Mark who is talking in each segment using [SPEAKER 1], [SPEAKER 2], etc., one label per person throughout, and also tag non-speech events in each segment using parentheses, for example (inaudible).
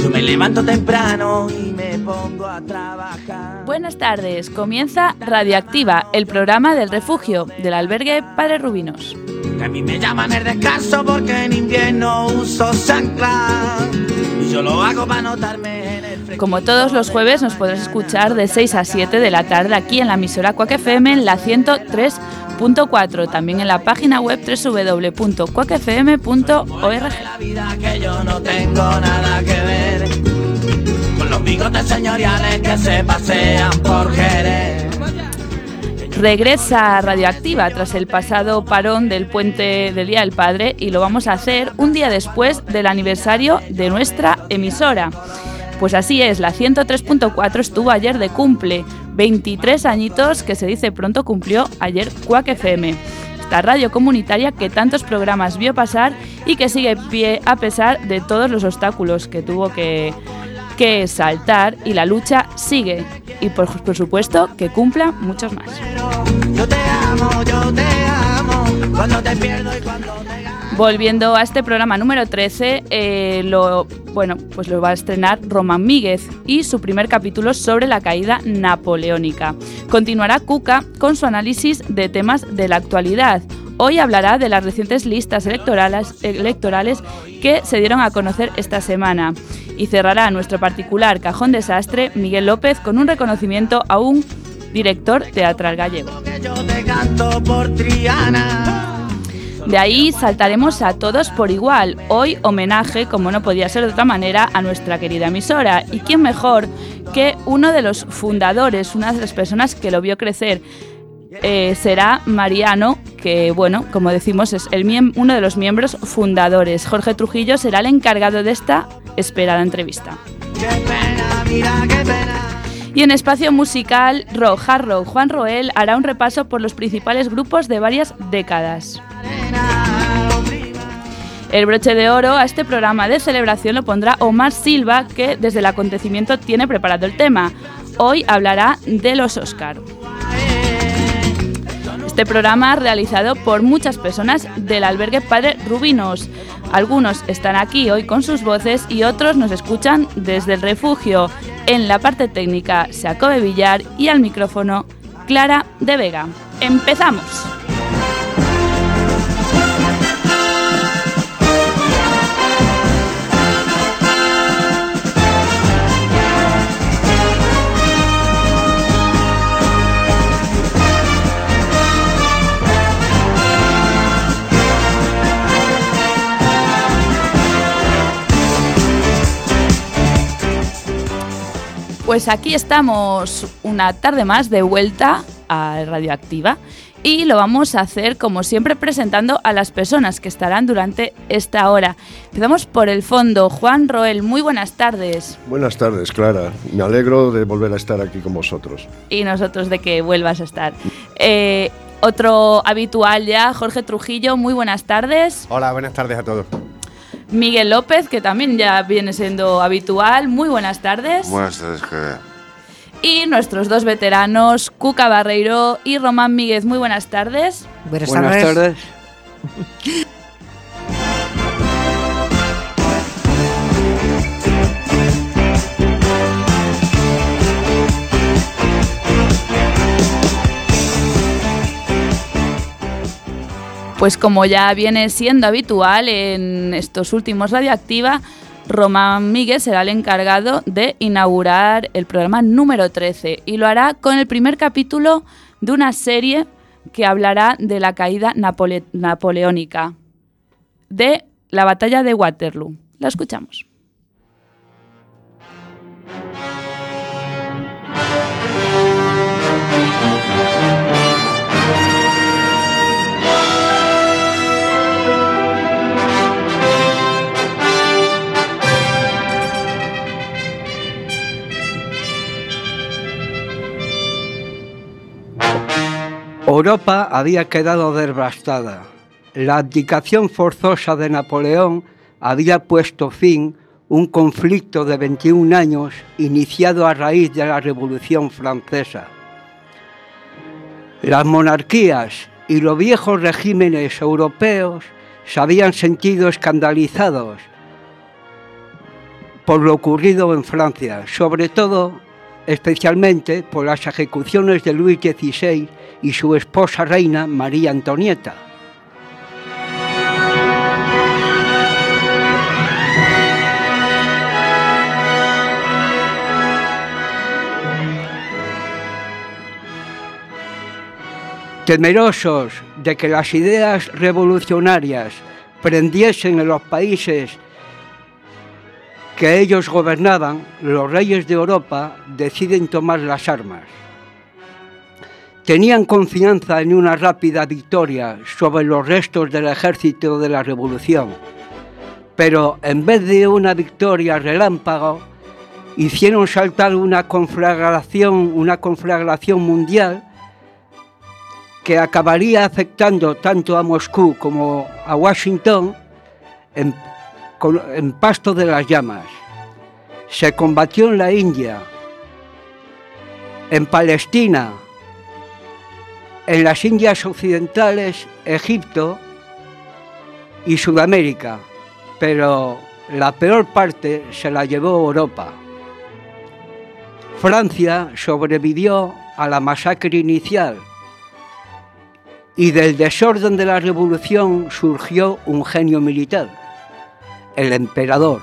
[SPEAKER 1] Yo me levanto temprano y me pongo a trabajar.
[SPEAKER 2] Buenas tardes, comienza Radioactiva, el programa del refugio del albergue Padre Rubinos.
[SPEAKER 1] Que a mí me llaman el descanso porque en invierno uso chancla. Y yo lo hago para notarme en el
[SPEAKER 2] Como todos los jueves nos podrás escuchar de 6 a 7 de la tarde aquí en la emisora Quack FM en la 103.4, también en la página web www.quackfm.org.
[SPEAKER 1] la vida que yo no tengo nada que ver con los bigotes señoriales que se pasean por Jerez.
[SPEAKER 2] Regresa Radioactiva tras el pasado parón del puente del Día del Padre y lo vamos a hacer un día después del aniversario de nuestra emisora. Pues así es, la 103.4 estuvo ayer de cumple, 23 añitos que se dice pronto cumplió ayer Quack FM. Esta radio comunitaria que tantos programas vio pasar y que sigue pie a pesar de todos los obstáculos que tuvo que, que saltar y la lucha sigue. Y por, supuesto que cumpla muchos más. Volviendo a este programa número 13, eh, lo, bueno, pues lo va a estrenar Román Míguez y su primer capítulo sobre la caída napoleónica. Continuará Cuca con su análisis de temas de la actualidad. Hoy hablará de las recientes listas electorales, electorales que se dieron a conocer esta semana. Y cerrará nuestro particular cajón desastre Miguel López con un reconocimiento a un director teatral gallego. De ahí saltaremos a todos por igual. Hoy homenaje, como no podía ser de otra manera, a nuestra querida emisora. ¿Y quién mejor que uno de los fundadores, una de las personas que lo vio crecer? Eh, será Mariano, que bueno, como decimos, es el uno de los miembros fundadores. Jorge Trujillo será el encargado de esta esperada entrevista.
[SPEAKER 1] Qué pena, mira qué pena.
[SPEAKER 2] Y en espacio musical, rock, hard rock, Juan Roel hará un repaso por los principales grupos de varias décadas. El broche de oro a este programa de celebración lo pondrá Omar Silva, que desde el acontecimiento tiene preparado el tema. Hoy hablará de los Oscar. Este programa realizado por muchas personas del albergue Padre Rubinos. Algunos están aquí hoy con sus voces y otros nos escuchan desde el refugio. En la parte técnica, Jacobe Villar y al micrófono, Clara de Vega. ¡Empezamos! Pues aquí estamos una tarde más de vuelta a Radioactiva y lo vamos a hacer como siempre presentando a las personas que estarán durante esta hora. Empezamos por el fondo. Juan Roel, muy buenas tardes.
[SPEAKER 3] Buenas tardes, Clara. Me alegro de volver a estar aquí con vosotros.
[SPEAKER 2] Y nosotros de que vuelvas a estar. Eh, otro habitual ya, Jorge Trujillo, muy buenas tardes.
[SPEAKER 4] Hola, buenas tardes a todos.
[SPEAKER 2] Miguel López, que también ya viene siendo habitual, muy buenas tardes.
[SPEAKER 5] Buenas tardes, Javier.
[SPEAKER 2] Y nuestros dos veteranos, Cuca Barreiro y Román Míguez, muy buenas tardes.
[SPEAKER 6] Buenas,
[SPEAKER 7] Buenas
[SPEAKER 6] tardes.
[SPEAKER 7] tardes. (laughs)
[SPEAKER 2] Pues como ya viene siendo habitual en estos últimos Radioactiva, Román Míguez será el encargado de inaugurar el programa número 13 y lo hará con el primer capítulo de una serie que hablará de la caída napole- napoleónica, de la batalla de Waterloo. La escuchamos.
[SPEAKER 7] Europa había quedado devastada. La abdicación forzosa de Napoleón había puesto fin, un conflicto de 21 años iniciado a raíz de la Revolución Francesa. Las monarquías y los viejos regímenes europeos se habían sentido escandalizados por lo ocurrido en Francia, sobre todo, especialmente por las ejecuciones de Luis XVI y su esposa reina María Antonieta. Temerosos de que las ideas revolucionarias prendiesen en los países que ellos gobernaban, los reyes de Europa deciden tomar las armas. Tenían confianza en una rápida victoria sobre los restos del ejército de la revolución, pero en vez de una victoria relámpago, hicieron saltar una conflagración, una conflagración mundial que acabaría afectando tanto a Moscú como a Washington en, en pasto de las llamas. Se combatió en la India, en Palestina, en las Indias Occidentales, Egipto y Sudamérica, pero la peor parte se la llevó Europa. Francia sobrevivió a la masacre inicial y del desorden de la revolución surgió un genio militar, el emperador.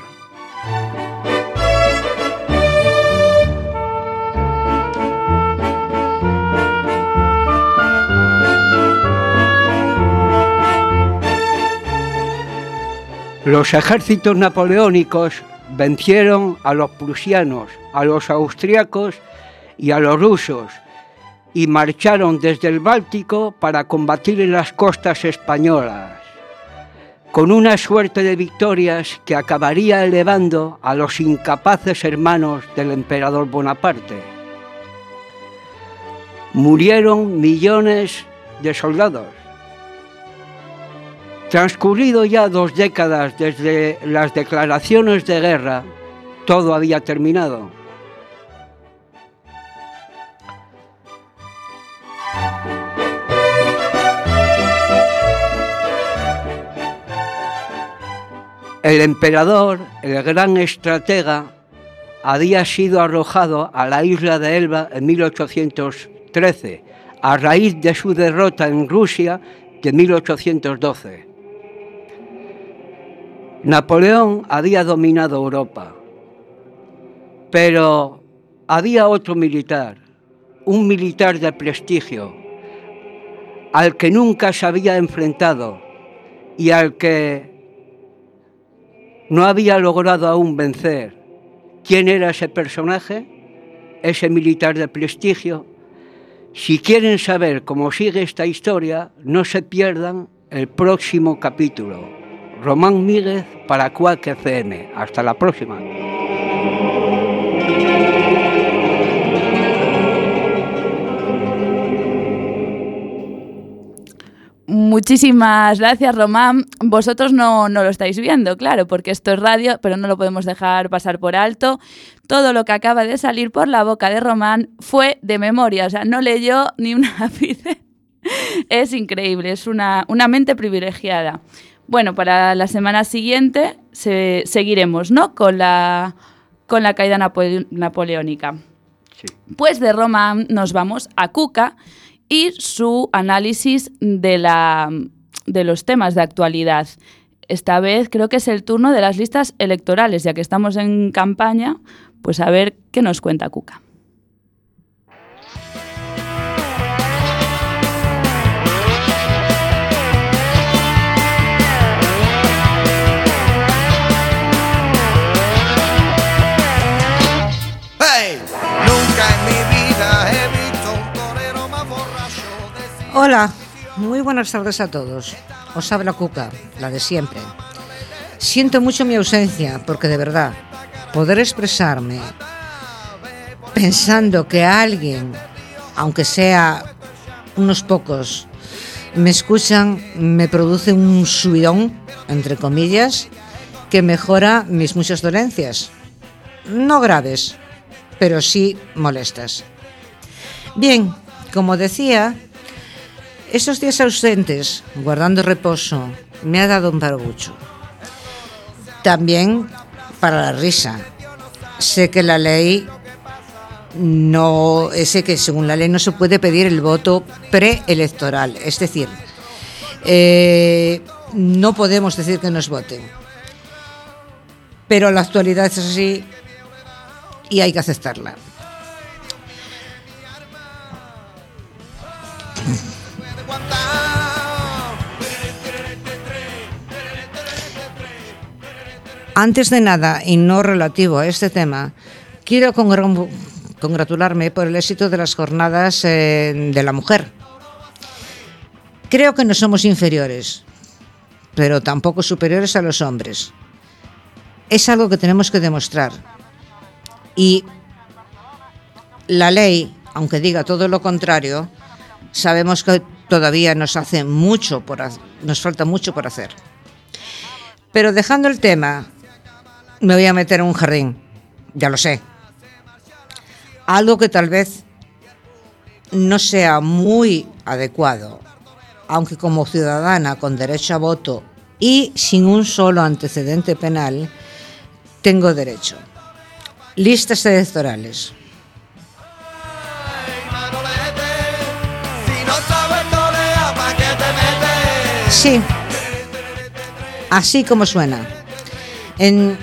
[SPEAKER 7] Los ejércitos napoleónicos vencieron a los prusianos, a los austriacos y a los rusos y marcharon desde el Báltico para combatir en las costas españolas, con una suerte de victorias que acabaría elevando a los incapaces hermanos del emperador Bonaparte. Murieron millones de soldados. Transcurrido ya dos décadas desde las declaraciones de guerra, todo había terminado. El emperador, el gran estratega, había sido arrojado a la isla de Elba en 1813, a raíz de su derrota en Rusia de 1812. Napoleón había dominado Europa, pero había otro militar, un militar de prestigio, al que nunca se había enfrentado y al que no había logrado aún vencer. ¿Quién era ese personaje? Ese militar de prestigio. Si quieren saber cómo sigue esta historia, no se pierdan el próximo capítulo. Román Míguez para Cuac FM. Hasta la próxima.
[SPEAKER 2] Muchísimas gracias, Román. Vosotros no, no, lo estáis viendo, claro, porque esto es radio, pero no lo podemos dejar pasar por alto. Todo lo que acaba de salir por la boca de Román fue de memoria, o sea, no leyó ni un ápice. (laughs) es increíble, es una, una, mente privilegiada. Bueno, para la semana siguiente se, seguiremos, ¿no? Con la, con la caída napole, napoleónica.
[SPEAKER 7] Sí.
[SPEAKER 2] Pues de Román nos vamos a Cuca y su análisis de, la, de los temas de actualidad. Esta vez creo que es el turno de las listas electorales, ya que estamos en campaña, pues a ver qué nos cuenta Cuca.
[SPEAKER 5] Hola, muy buenas tardes a todos. Os habla Cuca, la de siempre. Siento mucho mi ausencia, porque de verdad, poder expresarme pensando que alguien, aunque sea unos pocos, me escuchan, me produce un subidón, entre comillas, que mejora mis muchas dolencias. No graves, pero sí molestas. Bien, como decía, esos días ausentes, guardando reposo, me ha dado un parabucho. También para la risa. Sé que la ley no, sé que según la ley no se puede pedir el voto preelectoral, es decir, eh, no podemos decir que nos voten. Pero la actualidad es así y hay que aceptarla. Antes de nada, y no relativo a este tema, quiero congratularme por el éxito de las jornadas eh, de la mujer. Creo que no somos inferiores, pero tampoco superiores a los hombres. Es algo que tenemos que demostrar. Y la ley, aunque diga todo lo contrario, sabemos que todavía nos hace mucho por nos falta mucho por hacer. Pero dejando el tema, me voy a meter en un jardín, ya lo sé. Algo que tal vez no sea muy adecuado, aunque como ciudadana con derecho a voto y sin un solo antecedente penal, tengo derecho. Listas electorales. Sí, así como suena. En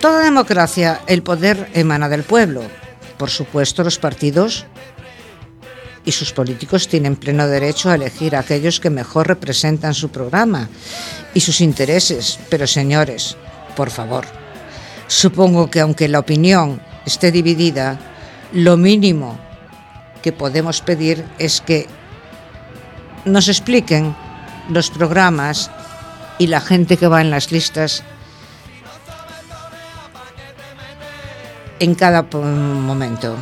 [SPEAKER 5] toda democracia el poder emana del pueblo. Por supuesto, los partidos y sus políticos tienen pleno derecho a elegir a aquellos que mejor representan su programa y sus intereses. Pero señores, por favor, supongo que aunque la opinión esté dividida, lo mínimo que podemos pedir es que nos expliquen los programas y la gente que va en las listas en cada momento.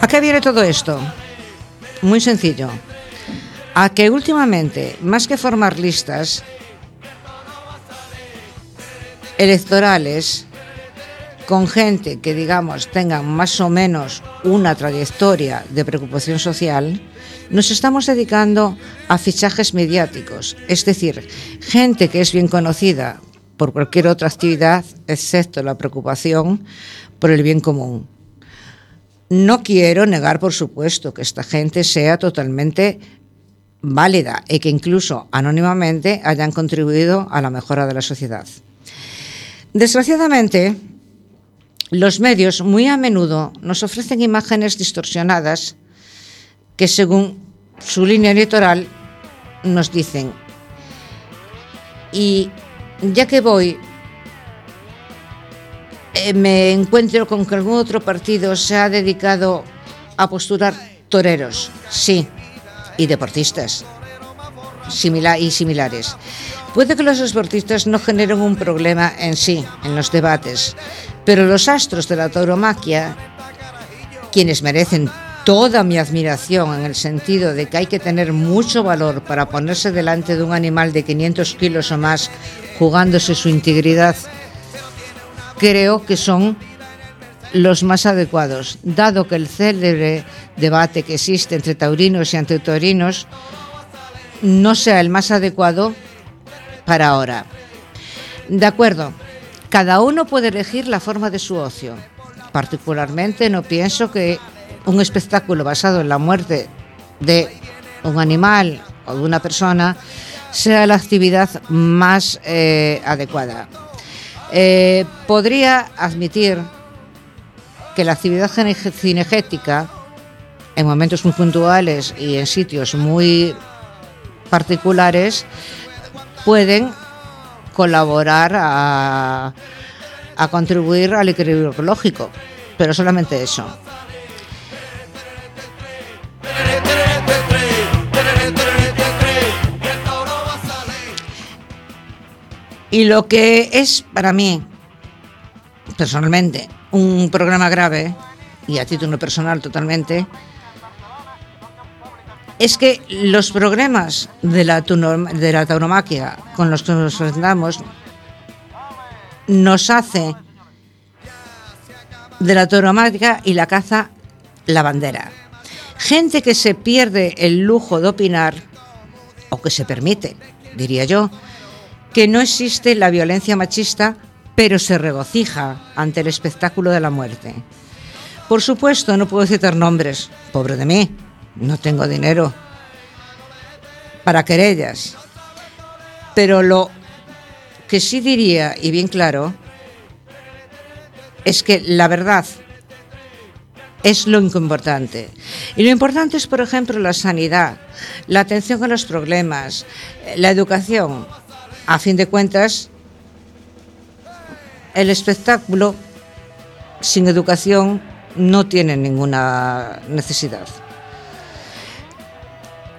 [SPEAKER 5] ¿A qué viene todo esto? Muy sencillo. A que últimamente, más que formar listas electorales, con gente que, digamos, tengan más o menos una trayectoria de preocupación social, nos estamos dedicando a fichajes mediáticos, es decir, gente que es bien conocida por cualquier otra actividad, excepto la preocupación por el bien común. No quiero negar, por supuesto, que esta gente sea totalmente válida y que incluso anónimamente hayan contribuido a la mejora de la sociedad. Desgraciadamente, los medios muy a menudo nos ofrecen imágenes distorsionadas que según su línea electoral nos dicen. Y ya que voy, eh, me encuentro con que algún otro partido se ha dedicado a postular toreros, sí, y deportistas y similares. Puede que los deportistas no generen un problema en sí, en los debates, pero los astros de la tauromaquia, quienes merecen toda mi admiración en el sentido de que hay que tener mucho valor para ponerse delante de un animal de 500 kilos o más jugándose su integridad, creo que son los más adecuados, dado que el célebre debate que existe entre taurinos y antitaurinos no sea el más adecuado para ahora. De acuerdo, cada uno puede elegir la forma de su ocio. Particularmente no pienso que un espectáculo basado en la muerte de un animal o de una persona sea la actividad más eh, adecuada. Eh, podría admitir que la actividad cinegética, en momentos muy puntuales y en sitios muy particulares, pueden colaborar a, a contribuir al equilibrio ecológico, pero solamente eso. Y lo que es para mí, personalmente, un programa grave, y a título personal totalmente, es que los problemas de la, tuno- de la tauromaquia con los que nos enfrentamos nos hace de la tauromaquia y la caza la bandera. Gente que se pierde el lujo de opinar, o que se permite, diría yo, que no existe la violencia machista, pero se regocija ante el espectáculo de la muerte. Por supuesto, no puedo citar nombres, pobre de mí, no tengo dinero para querellas. Pero lo que sí diría, y bien claro, es que la verdad es lo importante. Y lo importante es, por ejemplo, la sanidad, la atención a los problemas, la educación. A fin de cuentas, el espectáculo sin educación no tiene ninguna necesidad.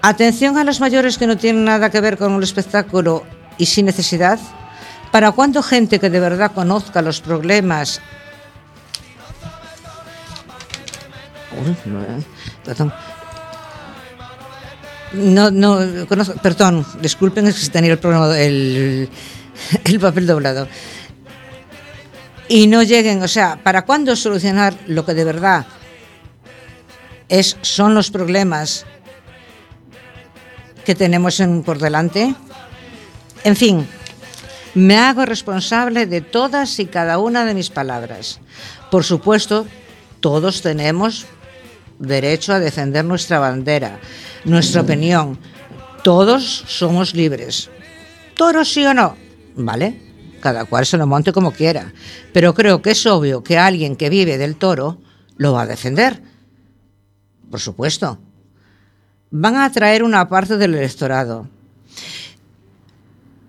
[SPEAKER 5] Atención a los mayores que no tienen nada que ver con el espectáculo y sin necesidad. ¿Para cuándo gente que de verdad conozca los problemas? No, eh, perdón. No, no, conozco, perdón, disculpen, es que tenía el, programa, el, el papel doblado. Y no lleguen, o sea, ¿para cuándo solucionar lo que de verdad es, son los problemas que tenemos en- por delante? En fin, me hago responsable de todas y cada una de mis palabras. Por supuesto, todos tenemos derecho a defender nuestra bandera, nuestra opinión. Todos somos libres. Toros sí o no, ¿vale? Cada cual se lo monte como quiera. Pero creo que es obvio que alguien que vive del toro lo va a defender. Por supuesto. Van a atraer una parte del electorado.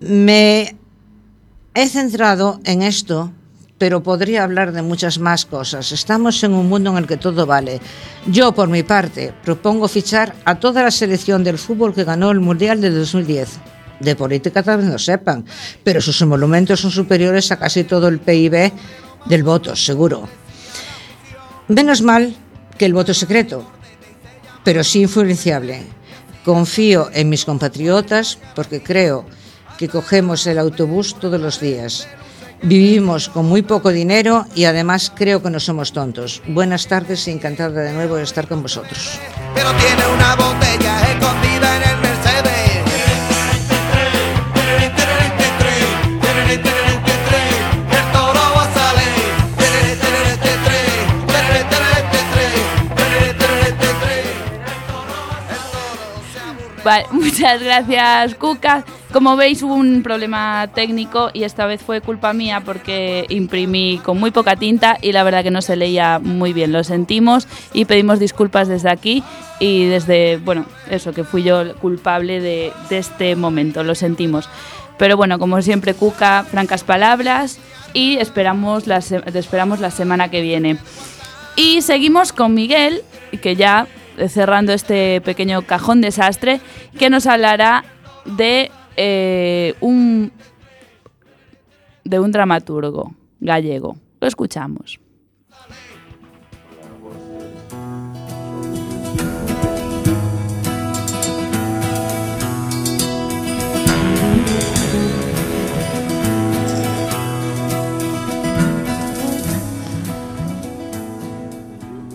[SPEAKER 5] Me he centrado en esto, pero podría hablar de muchas más cosas. Estamos en un mundo en el que todo vale. Yo, por mi parte, propongo fichar a toda la selección del fútbol que ganó el Mundial de 2010. De política tal vez no sepan, pero sus emolumentos son superiores a casi todo el PIB del voto, seguro. Menos mal que el voto secreto, pero sí influenciable. Confío en mis compatriotas porque creo que cogemos el autobús todos los días. Vivimos con muy poco dinero y además creo que no somos tontos. Buenas tardes y encantada de nuevo de estar con vosotros.
[SPEAKER 4] pero tiene una botella escondida en el
[SPEAKER 2] Vale, (laughs) muchas gracias, Cuca. Como veis, hubo un problema técnico y esta vez fue culpa mía porque imprimí con muy poca tinta y la verdad que no se leía muy bien. Lo sentimos y pedimos disculpas desde aquí y desde, bueno, eso, que fui yo culpable de, de este momento. Lo sentimos. Pero bueno, como siempre, Cuca, francas palabras y esperamos la, esperamos la semana que viene. Y seguimos con Miguel, que ya cerrando este pequeño cajón desastre, que nos hablará de eh, un de un dramaturgo gallego. Lo escuchamos.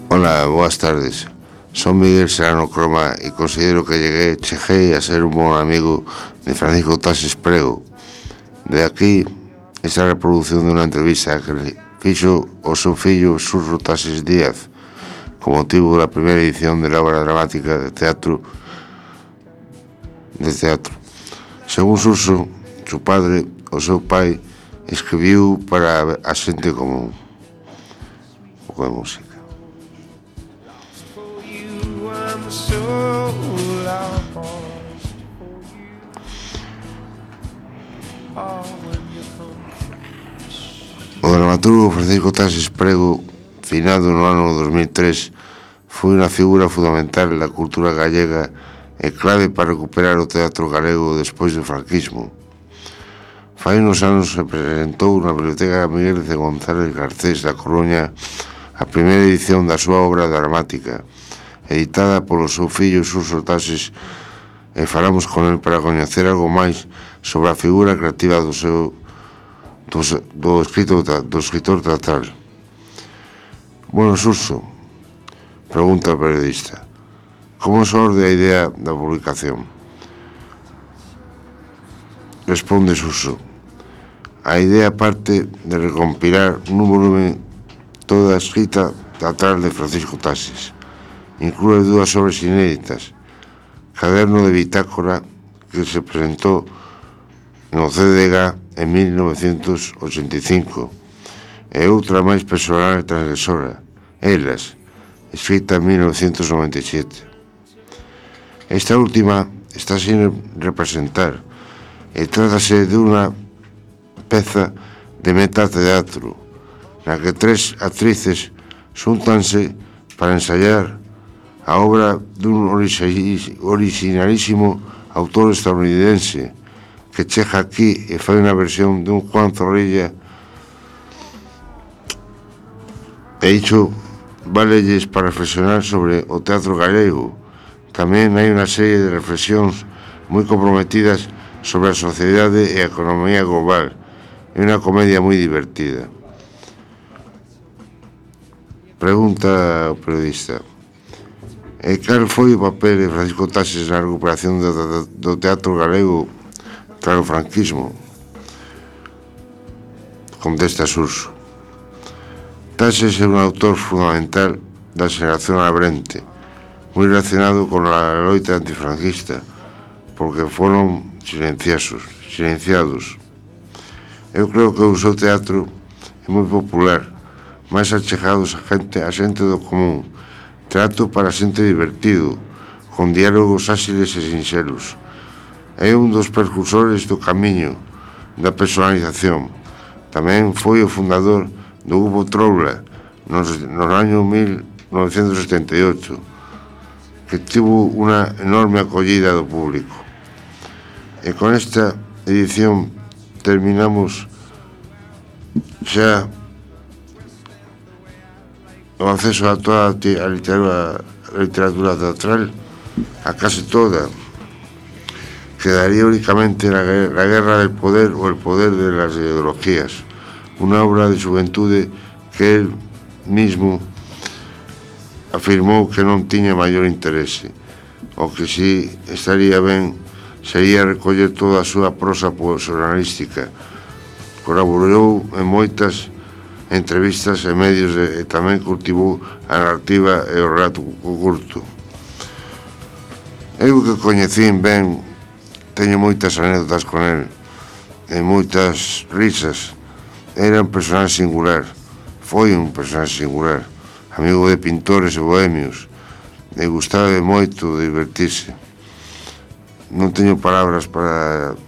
[SPEAKER 6] Hola, boas tardes. Son Miguel Serrano Croma e considero que lleguei, cheguei a ser un bon amigo de Francisco Tases Prego. De aquí, esta reproducción de unha entrevista que le fixo o seu fillo Surro Tases Díaz con motivo da primeira edición de la obra dramática de teatro de teatro. Según Surso, seu padre, o seu pai, escribiu para a xente común. Pouca música. O dramaturgo Francisco Tases Prego, finado no ano 2003, foi unha figura fundamental da cultura gallega e clave para recuperar o teatro galego despois do franquismo. Fai unos anos se presentou na Biblioteca Miguel de González Garcés da Coruña a primeira edición da súa obra dramática, editada polo seu fillo Suso Tases, e falamos con el para coñecer algo máis sobre a figura creativa do seu do, do escrito do escritor teatral. Bueno, Suso, pregunta o periodista, como sorde a idea da publicación? Responde Suso, a idea parte de recompilar nun volumen toda a escrita teatral de Francisco Tassis. Inclúe dúas obras inéditas, Caderno de Bitácora, que se presentou no CDG en 1985 e outra máis personal e transgresora, Elas, escrita en 1997. Esta última está sin representar e trátase dunha peza de metateatro na que tres actrices xuntanse para ensayar a obra dun orixinalísimo autor estadounidense que chega aquí e fai unha versión dun Juan Zorrilla. E iso valelles para reflexionar sobre o teatro galego. Tamén hai unha serie de reflexións moi comprometidas sobre a sociedade e a economía global. É unha comedia moi divertida. Pregunta o periodista. E cal foi o papel de Francisco Taxes na recuperación do, do, do teatro galego? Claro, o franquismo contesta Suso. Taxes é un autor fundamental da xeración abrente, moi relacionado con a loita antifranquista, porque foron silenciosos, silenciados. Eu creo que o seu teatro é moi popular, máis achegados a xente, a xente do común, trato para xente divertido, con diálogos áxiles e sinxelos, é un dos percursores do camiño da personalización. Tamén foi o fundador do grupo Troula nos, nos año 1978 que tivo unha enorme acollida do público. E con esta edición terminamos xa o acceso a toda a literatura, a literatura teatral, a case toda, quedaría únicamente la, la guerra del poder o el poder de las ideologías, una obra de xuventude que él mismo afirmou que non tiña maior interese. O que si estaría ben sería recoller toda a súa prosa xornalística. Colaborou en moitas entrevistas e medios e tamén cultivou a narrativa e o relato curto. Eu que coñecín ben Teño moitas anécdotas con el e moitas risas. Era un personaxe singular, foi un personaxe singular, amigo de pintores e bohemios, e gustaba moito divertirse. Non teño palabras para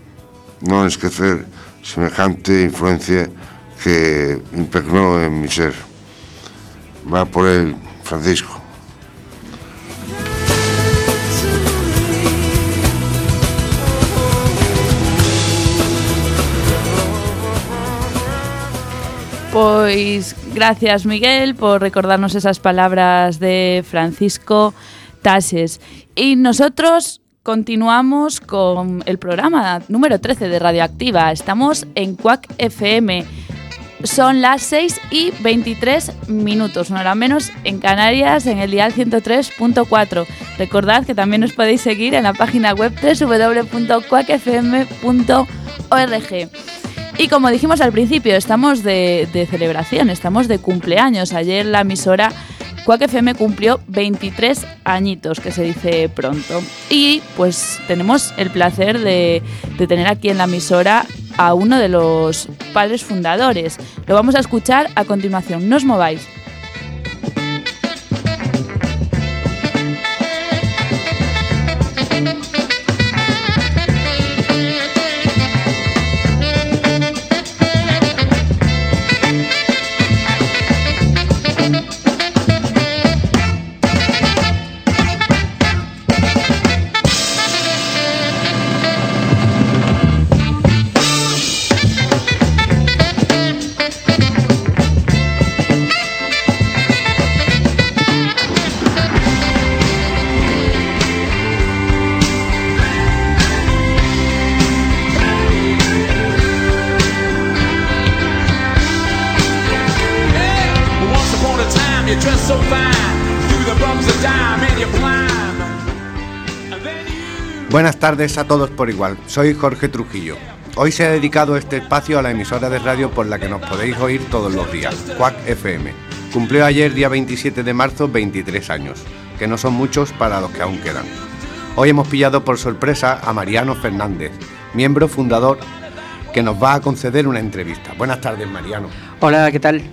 [SPEAKER 6] non esquecer semejante influencia que impregnou en mi ser. Va por el, Francisco.
[SPEAKER 2] Pois gracias Miguel por recordarnos esas palabras de Francisco Tases. Y nosotros continuamos con el programa número 13 de Radioactiva. Estamos en Cuac FM son las 6 y 23 minutos, una hora menos en Canarias, en el dial 103.4. Recordad que también os podéis seguir en la página web www.cuacfm.org. Y como dijimos al principio, estamos de, celebración, estamos de cumpleaños. Ayer la emisora Quack FM cumplió 23 añitos, que se dice pronto. Y pues tenemos el placer de tener aquí en la emisora a uno de los padres fundadores. Lo vamos a escuchar a continuación. No os mováis.
[SPEAKER 8] Buenas tardes a todos por igual. Soy Jorge Trujillo. Hoy se ha dedicado este espacio a la emisora de radio por la que nos podéis oír todos los días, Quack FM. Cumplió ayer, día 27 de marzo, 23 años, que no son muchos para los que aún quedan. Hoy hemos pillado por sorpresa a Mariano Fernández, miembro fundador, que nos va a conceder una entrevista. Buenas tardes, Mariano.
[SPEAKER 9] Hola, ¿qué tal?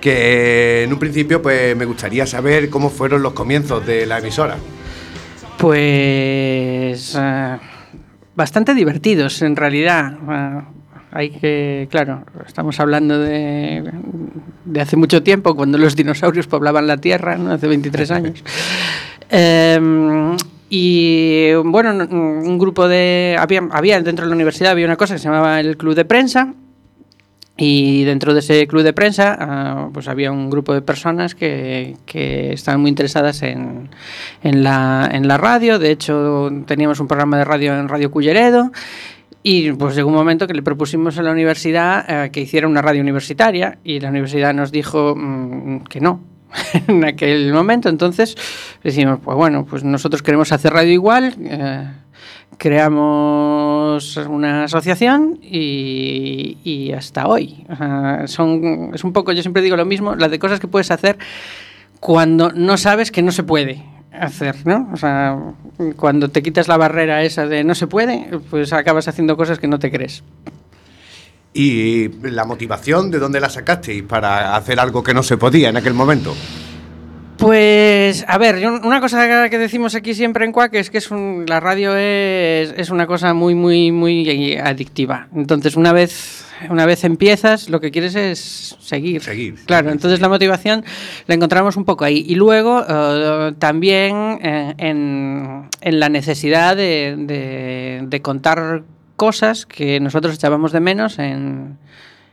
[SPEAKER 8] Que en un principio pues me gustaría saber cómo fueron los comienzos de la emisora.
[SPEAKER 9] Pues eh, bastante divertidos en realidad. Eh, hay que, claro, estamos hablando de, de hace mucho tiempo, cuando los dinosaurios poblaban la Tierra, ¿no? hace 23 años. (laughs) Eh, y bueno, un grupo de... Había, había dentro de la universidad había una cosa que se llamaba el Club de Prensa, y dentro de ese club de prensa, ah, pues había un grupo de personas que, que estaban muy interesadas en, en, la, en la radio. De hecho, teníamos un programa de radio en Radio Culleredo. Y pues llegó un momento que le propusimos a la universidad eh, que hiciera una radio universitaria y la universidad nos dijo mm, que no. (laughs) en aquel momento, entonces decimos, pues bueno, pues nosotros queremos hacer radio igual, eh, creamos una asociación y, y hasta hoy. Son, es un poco, yo siempre digo lo mismo, las de cosas que puedes hacer cuando no sabes que no se puede hacer, ¿no? O sea, cuando te quitas la barrera esa de no se puede, pues acabas haciendo cosas que no te crees.
[SPEAKER 8] ¿Y la motivación de dónde la sacasteis para hacer algo que no se podía en aquel momento?
[SPEAKER 9] Pues, a ver, una cosa que decimos aquí siempre en Cuac es que es un- la radio es, es una cosa muy, muy, muy adictiva. Entonces, una vez, una vez empiezas, lo que quieres es seguir.
[SPEAKER 8] Seguir.
[SPEAKER 9] Claro, entonces la motivación la encontramos un poco ahí. Y luego eh, también eh, en, en la necesidad de, de- de contar cosas que nosotros echábamos de menos en,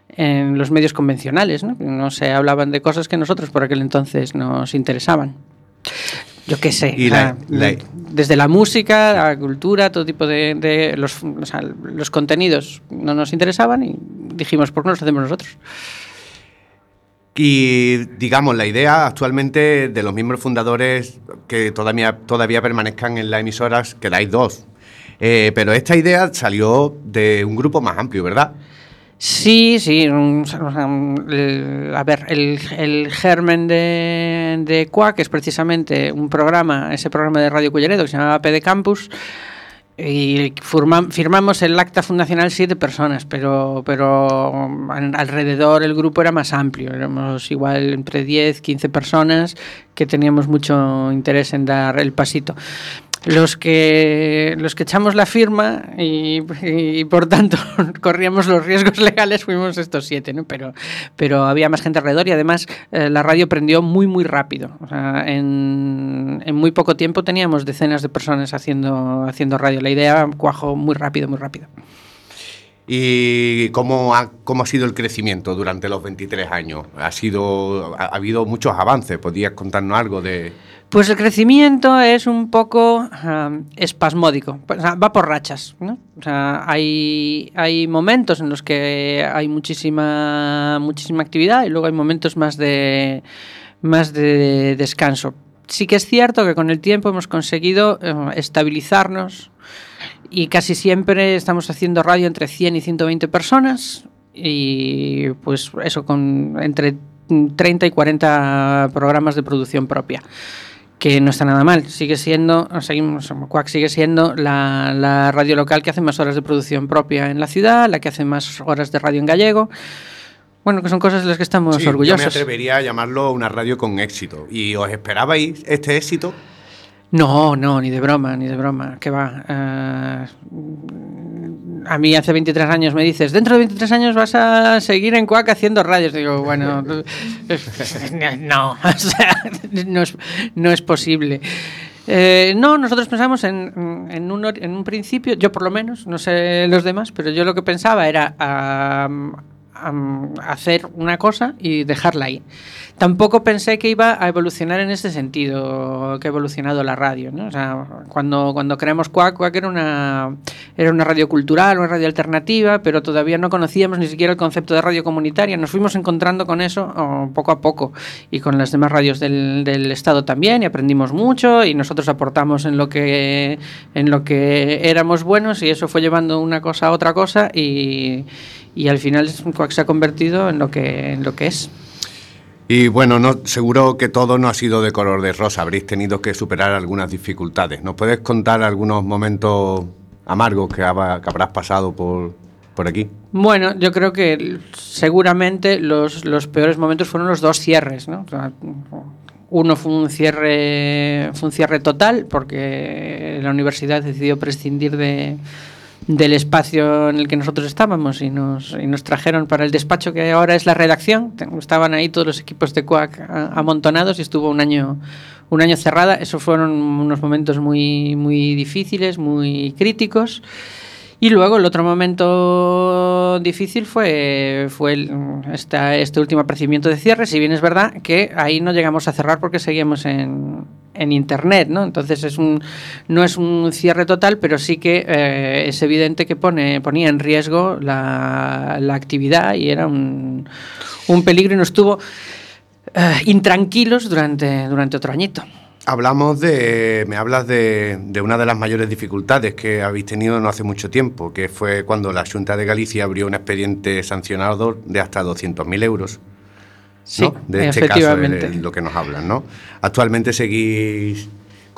[SPEAKER 9] en los medios convencionales, ¿no? No se hablaban de cosas que nosotros por aquel entonces nos interesaban. Yo qué sé,
[SPEAKER 8] Y la- la-
[SPEAKER 9] desde la música, la cultura, todo tipo de, de los, o sea, los contenidos no nos interesaban y dijimos, ¿por qué no los hacemos nosotros?
[SPEAKER 8] Y digamos, la idea actualmente de los miembros fundadores que todavía, todavía permanezcan en las emisoras, quedáis dos. Eh, pero esta idea salió de un grupo más amplio, ¿verdad?
[SPEAKER 9] Sí, sí. a ver, el, el germen de, de Quack es precisamente un programa, ese programa de Radio Culleredo que se llamaba PD Campus. Y firma- firmamos el acta fundacional siete personas, pero, pero alrededor el grupo era más amplio. Éramos igual entre 10, 15 personas que teníamos mucho interés en dar el pasito. Los que, los que echamos la firma y, y, por tanto (laughs) corríamos los riesgos legales fuimos estos siete, ¿no? pero, pero había más gente alrededor y además eh, la radio prendió muy muy rápido. O sea, en, en muy poco tiempo teníamos decenas de personas haciendo, haciendo radio. La idea cuajó muy rápido, muy rápido.
[SPEAKER 8] ¿Y cómo ha, cómo ha sido el crecimiento durante los 23 años? Ha, sido, ha, ha habido muchos avances. ¿Podrías contarnos algo de...?
[SPEAKER 9] Pues el crecimiento es un poco um, espasmódico, va por rachas. O sea, hay, momentos en los que hay muchísima, muchísima actividad y luego hay momentos más de, más de descanso. Sí que es cierto que con el tiempo hemos conseguido uh, estabilizarnos y casi siempre estamos haciendo radio entre 100 y 120 personas y pues eso con entre 30 y 40 programas de producción propia que no está nada mal. Sigue siendo, seguimos, Quack sigue siendo la, la, radio local que hace más horas de producción propia en la ciudad, la que hace más horas de radio en gallego. Bueno, que son cosas de las que estamos
[SPEAKER 8] sí,
[SPEAKER 9] orgullosos.
[SPEAKER 8] Yo me atrevería a llamarlo una radio con éxito. ¿Y os esperabais este éxito?
[SPEAKER 9] No, no, ni de broma, ni de broma. Que va. Uh, a mí hace 23 años me dices, dentro de 23 años vas a seguir en Cuac haciendo radios. Digo, bueno, no, (laughs) no es, no es posible. Eh, no, nosotros pensamos en, en, un, en, un, principio, yo por lo menos, no sé los demás, pero yo lo que pensaba era hacer una cosa y dejarla ahí. Tampoco pensé que iba a evolucionar en este sentido que ha evolucionado la radio. ¿no? O sea, cuando, cuando creamos Quack, Quack era una, era una radio cultural, una radio alternativa, pero todavía no conocíamos ni siquiera el concepto de radio comunitaria. Nos fuimos encontrando con eso oh, poco a poco y con las demás radios del, del Estado también y aprendimos mucho y nosotros aportamos en lo que, en lo que éramos buenos y eso fue llevando una cosa a otra cosa y, y al final Quack se ha convertido en lo que, en lo que es.
[SPEAKER 8] Y bueno, no, seguro que todo no ha sido de color de rosa, habréis tenido que superar algunas dificultades. ¿Nos puedes contar algunos momentos amargos que, habrás pasado por, aquí?
[SPEAKER 9] Bueno, yo creo que seguramente los, peores momentos fueron los dos cierres, ¿no? Uno fue un cierre, fue un cierre total porque la universidad decidió prescindir de, del espacio en el que nosotros estábamos y nos, y nos trajeron para el despacho que ahora es la redacción. Estaban ahí todos los equipos de CUAC amontonados y estuvo un año, un año cerrada. Esos fueron unos momentos muy, muy difíciles, muy críticos. Y luego el otro momento difícil fue, fue esta, este último aparecimiento de cierre, si bien es verdad que ahí no llegamos a cerrar porque seguíamos en, en internet, ¿no? Entonces es un, no es un cierre total, pero sí que eh, es evidente que pone, ponía en riesgo la, la actividad y era un, un peligro y nos tuvo eh, intranquilos durante, durante otro añito.
[SPEAKER 8] Hablamos de, me hablas de, de una de las mayores dificultades que habéis tenido no hace mucho tiempo, que fue cuando la Junta de Galicia abrió un expediente sancionador de hasta 200.000 euros.
[SPEAKER 9] Sí,
[SPEAKER 8] ¿no? de este caso de lo que nos hablan, ¿no? Actualmente seguís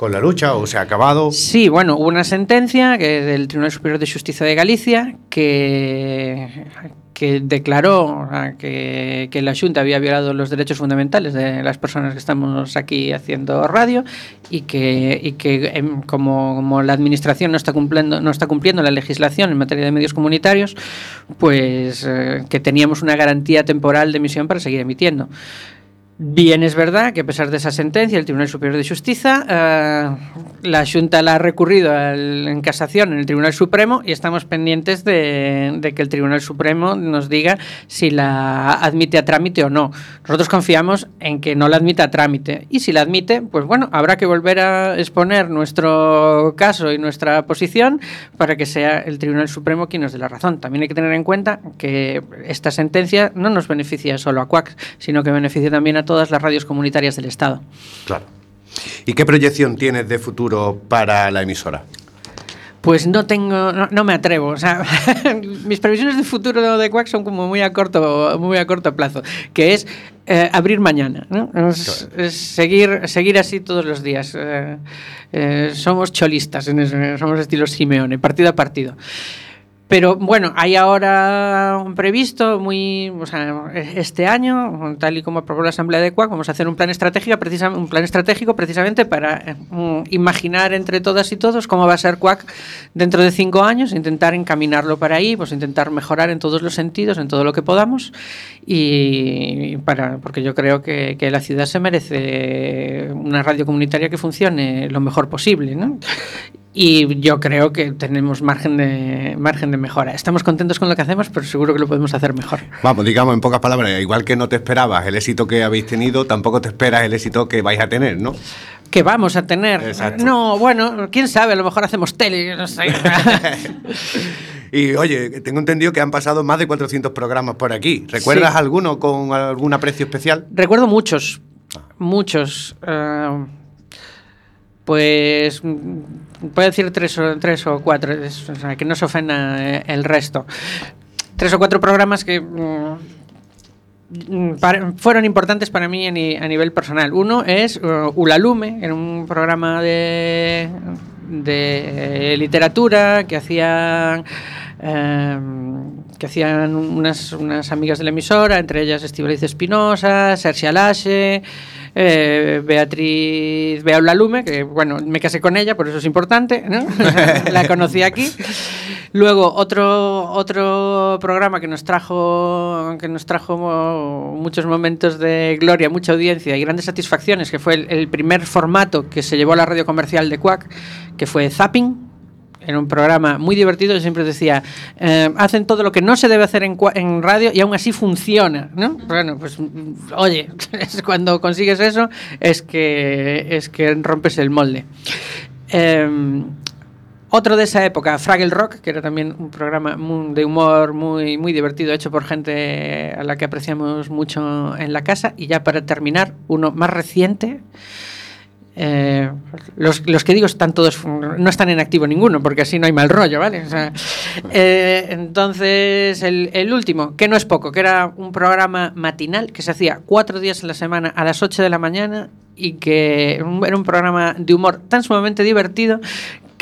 [SPEAKER 8] con la lucha o se ha acabado.
[SPEAKER 9] Sí, bueno, hubo una sentencia que del Tribunal Superior de Justicia de Galicia que, que declaró que, que la Junta había violado los derechos fundamentales de las personas que estamos aquí haciendo radio y que, y que em, como, como la Administración no está, cumpliendo, no está cumpliendo la legislación en materia de medios comunitarios, pues eh, que teníamos una garantía temporal de emisión para seguir emitiendo. Bien, es verdad que a pesar de esa sentencia, el Tribunal Superior de Justicia, eh, la Junta la ha recurrido al- en casación en el Tribunal Supremo y estamos pendientes de, de que el Tribunal Supremo nos diga si la admite a trámite o no. Nosotros confiamos en que no la admita a trámite y si la admite, pues bueno, habrá que volver a exponer nuestro caso y nuestra posición para que sea el Tribunal Supremo quien nos dé la razón. También hay que tener en cuenta que esta sentencia no nos beneficia solo a CUAC, sino que beneficia también a todas las radios comunitarias del Estado.
[SPEAKER 8] Claro. ¿Y qué proyección tienes de futuro para la emisora?
[SPEAKER 9] Pues no tengo, no, no me atrevo. O sea, (laughs) mis previsiones de futuro de Quack son como muy a corto, muy a corto plazo, que es eh, abrir mañana, ¿no? Es, es seguir, seguir así todos los días. Eh, eh, somos cholistas, en eso, somos estilo Simeone, partido a partido. Pero bueno, hay ahora un previsto muy, o sea, este año, tal y como aprobó la Asamblea de CUAC, vamos a hacer un plan estratégico, un plan estratégico precisamente para mm, imaginar entre todas y todos cómo va a ser CUAC dentro de cinco años, intentar encaminarlo para ahí, pues intentar mejorar en todos los sentidos, en todo lo que podamos, y para, porque yo creo que, que la ciudad se merece una radio comunitaria que funcione lo mejor posible, ¿no? Y yo creo que tenemos margen de, margen de mejora. Estamos contentos con lo que hacemos, pero seguro que lo podemos hacer mejor.
[SPEAKER 8] Vamos, digamos en pocas palabras, igual que no te esperabas el éxito que habéis tenido, tampoco te esperas el éxito que vais a tener, ¿no?
[SPEAKER 9] Que vamos a tener.
[SPEAKER 8] Exacto.
[SPEAKER 9] No, bueno, quién sabe, a lo mejor hacemos tele, no sé. (laughs)
[SPEAKER 8] Y oye, tengo entendido que han pasado más de 400 programas por aquí. ¿Recuerdas
[SPEAKER 9] Sí.
[SPEAKER 8] alguno con algún aprecio especial?
[SPEAKER 9] Recuerdo muchos, muchos. eh, pues puedo decir tres o, tres o cuatro, que no se ofenda eh, el resto. Tres o cuatro programas que mm, mm, fueron importantes para mí a, ni- a nivel personal. Uno es uh, Ulalume, era un programa de, de literatura que hacían eh, que hacían unas, unas amigas de la emisora, entre ellas Estivaliz Espinosa, Sergio Alache, eh, Beatriz Bea Ulalume, que bueno, me casé con ella, por eso es importante, ¿no? (laughs) la conocí aquí. Luego otro otro programa que nos trajo que nos trajo muchos momentos de gloria, mucha audiencia y grandes satisfacciones, que fue el, el primer formato que se llevó a la radio comercial de Quack, que fue Zapping, Era un programa muy divertido. Yo siempre decía, eh, hacen todo lo que no se debe hacer en, en radio y aún así funciona, ¿no? Bueno, pues mm, oye, (laughs) cuando consigues eso es que es que rompes el molde. Em, otro de esa época, Fraggle Rock, que era también un programa de humor muy, muy divertido, hecho por gente a la que apreciamos mucho en la casa. Y ya para terminar, uno más reciente. Eh, los, los que digo están todos, no están en activo ninguno, porque así no hay mal rollo, ¿vale? Eh, entonces, el, el último, que no es poco, que era un programa matinal que se hacía cuatro días a la semana a las 8 de la mañana y que era un programa de humor tan sumamente divertido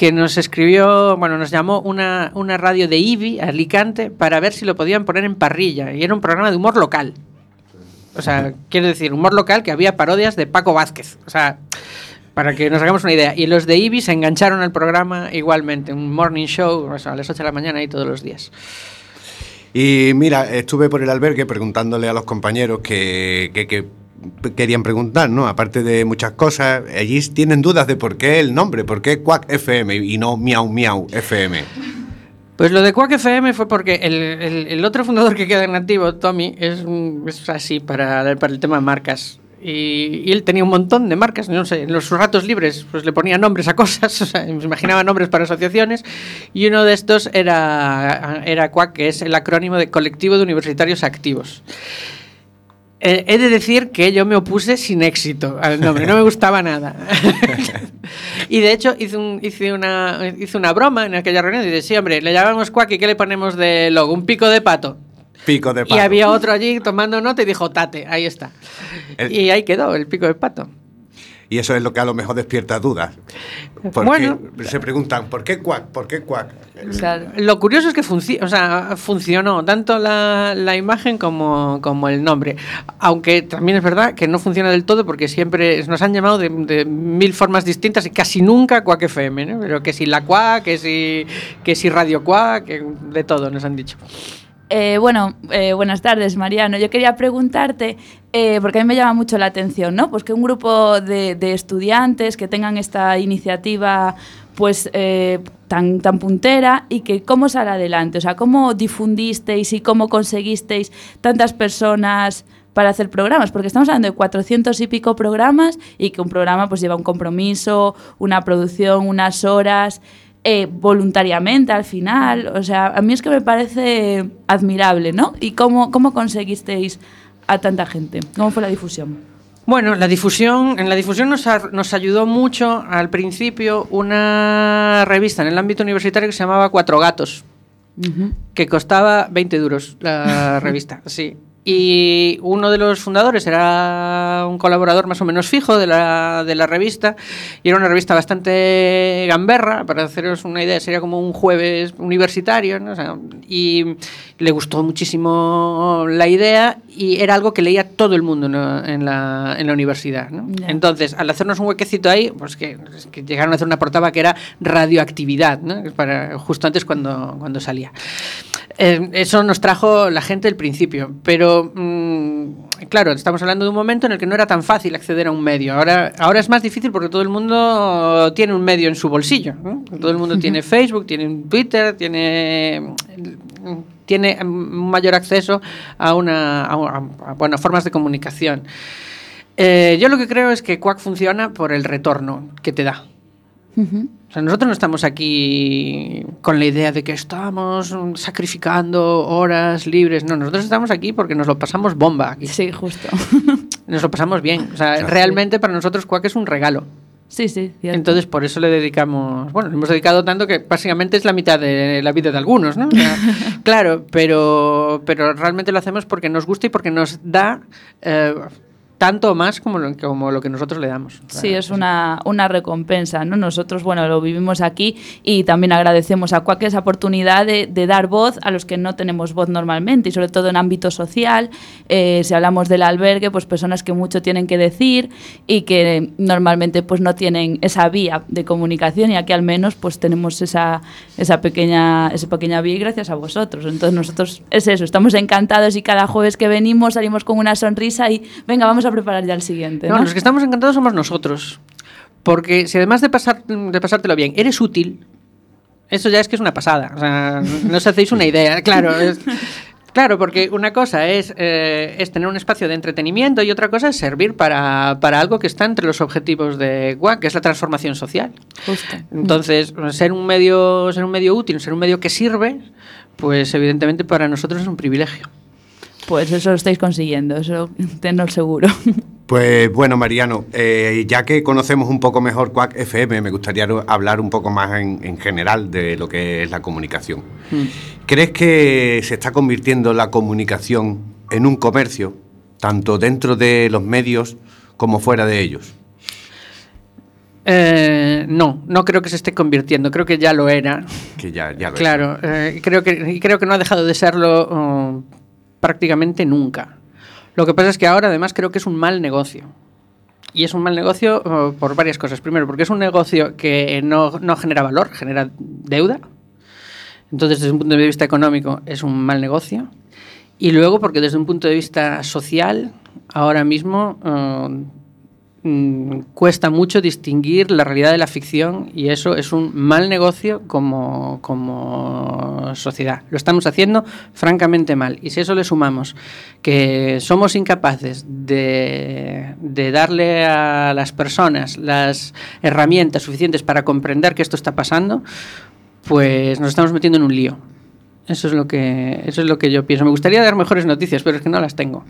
[SPEAKER 9] que nos escribió, bueno, nos llamó una, una radio de IBI, Alicante, para ver si lo podían poner en parrilla. Y era un programa de humor local. O sea, quiero decir, humor local que había parodias de Paco Vázquez. O sea, para que nos hagamos una idea. Y los de IBI se engancharon al programa igualmente, un morning show o sea, a las 8 de la mañana y todos los días.
[SPEAKER 8] Y mira, estuve por el albergue preguntándole a los compañeros que, que- que querían preguntar, ¿no? Aparte de muchas cosas, allí tienen dudas de por qué el nombre, por qué Quack FM y no Miau Miau FM.
[SPEAKER 9] Pues lo de Quack FM fue porque el, el- otro fundador que queda en activo, Tommy, es, es así para, para el tema de marcas. Y, él tenía un montón de marcas, no sé, en los sus ratos libres pues le ponía nombres a cosas, (laughs) o sea, se imaginaba nombres para asociaciones, y uno de estos era, era Quack, que es el acrónimo de Colectivo de Universitarios Activos. Eh, he de decir que yo me opuse sin éxito al nombre, no me gustaba nada. (laughs) y de hecho hice, un- hice, una, hice una broma en aquella reunión y dije, sí, hombre, le llamamos Quack y ¿qué le ponemos de logo? Un pico de pato.
[SPEAKER 8] Pico de
[SPEAKER 9] Y
[SPEAKER 8] pato.
[SPEAKER 9] había otro allí tomando nota y dijo, tate, ahí está.
[SPEAKER 8] El-
[SPEAKER 9] Y ahí quedó el pico de pato.
[SPEAKER 8] Y eso es lo que a lo mejor despierta dudas. Porque
[SPEAKER 9] Bueno.
[SPEAKER 8] se preguntan, ¿por qué Quack? ¿Por qué Quack?
[SPEAKER 9] Lo curioso es que funci- o sea, funcionó tanto la, la imagen como, como el nombre. Aunque también es verdad que no funciona del todo porque siempre nos han llamado de, de mil formas distintas y casi nunca Quack FM, ¿no? Pero que si la Quack, que si, que si Radio que de todo nos han dicho.
[SPEAKER 2] Eh, bueno, eh, buenas tardes, Mariano. Yo quería preguntarte, eh, porque a mí me llama mucho la atención, ¿no? Pues que un grupo de, estudiantes que tengan esta iniciativa pues eh, tan, tan puntera y que cómo sale adelante, o sea, cómo difundisteis y cómo conseguisteis tantas personas para hacer programas, porque estamos hablando de 400 y pico programas y que un programa pues lleva un compromiso, una producción, unas horas, eh, voluntariamente al final. O sea, a mí es que me parece admirable, ¿no? ¿Y cómo, cómo conseguisteis a tanta gente? ¿Cómo fue la difusión?
[SPEAKER 9] Bueno, la difusión, en la difusión nos, a- nos ayudó mucho al principio una revista en el ámbito universitario que se llamaba Cuatro Gatos. que costaba 20 duros la revista, sí. Y uno de los fundadores era un colaborador más o menos fijo de la, de la revista y era una revista bastante gamberra, para haceros una idea, sería como un jueves universitario, ¿no? O sea, y le gustó muchísimo la idea y era algo que leía todo el mundo ¿no? en, la, en la universidad. ¿no?
[SPEAKER 2] Ya.
[SPEAKER 9] Entonces, al hacernos un huequecito ahí, pues que, que llegaron a hacer una portada que era radioactividad, para, justo antes cuando, cuando salía. Eh, eso nos trajo la gente del principio, pero mm, claro, estamos hablando de un momento en el que no era tan fácil acceder a un medio. Ahora, ahora es más difícil porque todo el mundo tiene un medio en su bolsillo. ¿no? Todo el mundo tiene Facebook, tiene Twitter, tiene tiene mayor acceso a una a, a- a, bueno, formas de comunicación. Eh, yo lo que creo es que Quack funciona por el retorno que te da. O sea, nosotros no estamos aquí con la idea de que estamos sacrificando horas libres. No, nosotros estamos aquí porque nos lo pasamos bomba aquí.
[SPEAKER 2] Sí, justo. (laughs)
[SPEAKER 9] Nos lo pasamos bien. O sea, realmente para nosotros Quack es un regalo.
[SPEAKER 2] Sí, sí, cierto.
[SPEAKER 9] Entonces, por eso le dedicamos, bueno, le hemos dedicado tanto que básicamente es la mitad de la vida de algunos, ¿no? O sea, (laughs) claro, pero, pero realmente lo hacemos porque nos gusta y porque nos da eh, tanto más como lo, como lo que nosotros le damos.
[SPEAKER 2] Sí, es una, una recompensa, ¿no? Nosotros, bueno, lo vivimos aquí y también agradecemos a Quack esa oportunidad de, de dar voz a los que no tenemos voz normalmente y sobre todo en ámbito social. Eh, si hablamos del albergue, pues personas que mucho tienen que decir y que normalmente pues no tienen esa vía de comunicación y aquí al menos pues tenemos esa, esa, pequeña, esa pequeña vía y gracias a vosotros. Entonces nosotros es eso, estamos encantados y cada jueves que venimos salimos con una sonrisa y venga, vamos a preparar ya el siguiente.
[SPEAKER 9] No,
[SPEAKER 2] ¿no?
[SPEAKER 9] los que estamos encantados somos nosotros. Porque si además de, pasar, de pasártelo bien, eres útil, Eso ya es que es una pasada. O sea, no os hacéis una idea. Claro, es- claro porque una cosa es, eh, es tener un espacio de entretenimiento y otra cosa es servir para, para algo que está entre los objetivos de WAC, que es la transformación social.
[SPEAKER 2] Justo.
[SPEAKER 9] Entonces, ser un medio, ser un medio útil, ser un medio que sirve, pues evidentemente para nosotros es un privilegio.
[SPEAKER 2] Pues eso lo estáis consiguiendo, eso tenlo seguro. (laughs)
[SPEAKER 8] Pues bueno, Mariano, eh, ya que conocemos un poco mejor Quack FM, me gustaría hablar un poco más en, en general de lo que es la comunicación. ¿Crees que se está convirtiendo la comunicación en un comercio, tanto dentro de los medios como fuera de ellos?
[SPEAKER 9] Eh, no, no creo que se esté convirtiendo, creo que ya lo era.
[SPEAKER 8] Que ya, ya lo.
[SPEAKER 9] Claro, eh, creo, que, y creo que no ha dejado de serlo oh, prácticamente nunca. Lo que pasa es que ahora además creo que es un mal negocio. Y es un mal negocio oh, por varias cosas. Primero, porque es un negocio que no, no genera valor, genera deuda. Entonces, desde un punto de vista económico, es un mal negocio. Y luego, porque desde un punto de vista social, ahora mismo eh, mm, cuesta mucho distinguir la realidad de la ficción y eso es un mal negocio como, como sociedad. Lo estamos haciendo francamente mal. Y si eso le sumamos que somos incapaces de, de darle a las personas las herramientas suficientes para comprender que esto está pasando, pues nos estamos metiendo en un lío. Eso es lo que eso es lo que yo pienso. Me gustaría dar mejores noticias, pero es que no las tengo.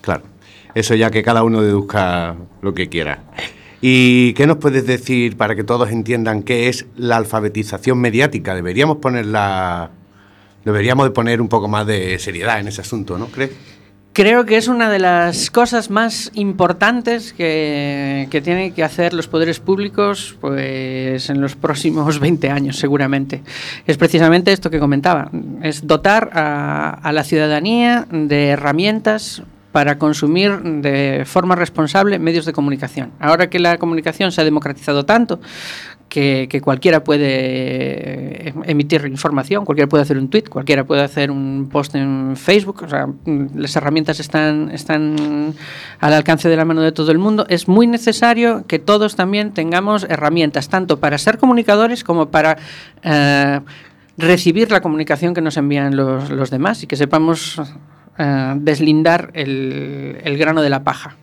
[SPEAKER 8] Claro, eso ya que cada uno deduzca lo que quiera. ¿Y qué nos puedes decir para que todos entiendan qué es la alfabetización mediática? Deberíamos ponerla, deberíamos de poner un poco más de seriedad en ese asunto, ¿no crees?
[SPEAKER 9] Creo que es una de las cosas más importantes que, que tienen que hacer los poderes públicos pues, en los próximos (laughs) 20 años, seguramente. Es precisamente esto que comentaba, es dotar a, a la ciudadanía de herramientas para consumir de forma responsable medios de comunicación. Ahora que la comunicación se ha democratizado tanto, que, cualquiera puede eh, emitir información, cualquiera puede hacer un tweet, cualquiera puede hacer un post en Facebook, o sea, las herramientas están, están al alcance de la mano de todo el mundo. Es muy necesario que todos también tengamos herramientas, tanto para ser comunicadores como para eh, recibir la comunicación que nos envían los demás y que sepamos eh, deslindar el, grano de la paja.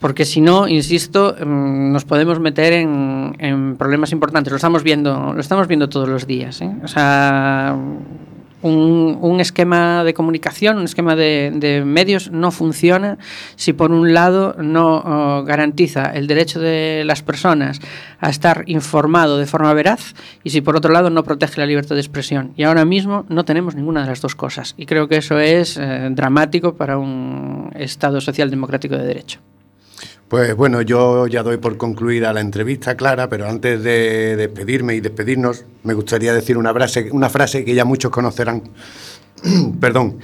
[SPEAKER 9] Porque si no, insisto, mm, nos podemos meter en, en problemas importantes. Lo estamos viendo, lo estamos viendo todos los días. ¿eh? O sea, un, un esquema de comunicación, un esquema de, medios no funciona si por un lado no oh, garantiza el derecho de las personas a estar informado de forma veraz y si por otro lado no protege la libertad de expresión. Y ahora mismo no tenemos ninguna de las dos cosas. Y creo que eso es eh, dramático para un Estado social democrático de derecho.
[SPEAKER 8] Pues bueno, yo ya doy por concluida la entrevista, Clara, pero antes de despedirme y despedirnos, me gustaría decir una frase, una frase que ya muchos conocerán. (clears throat) Perdón.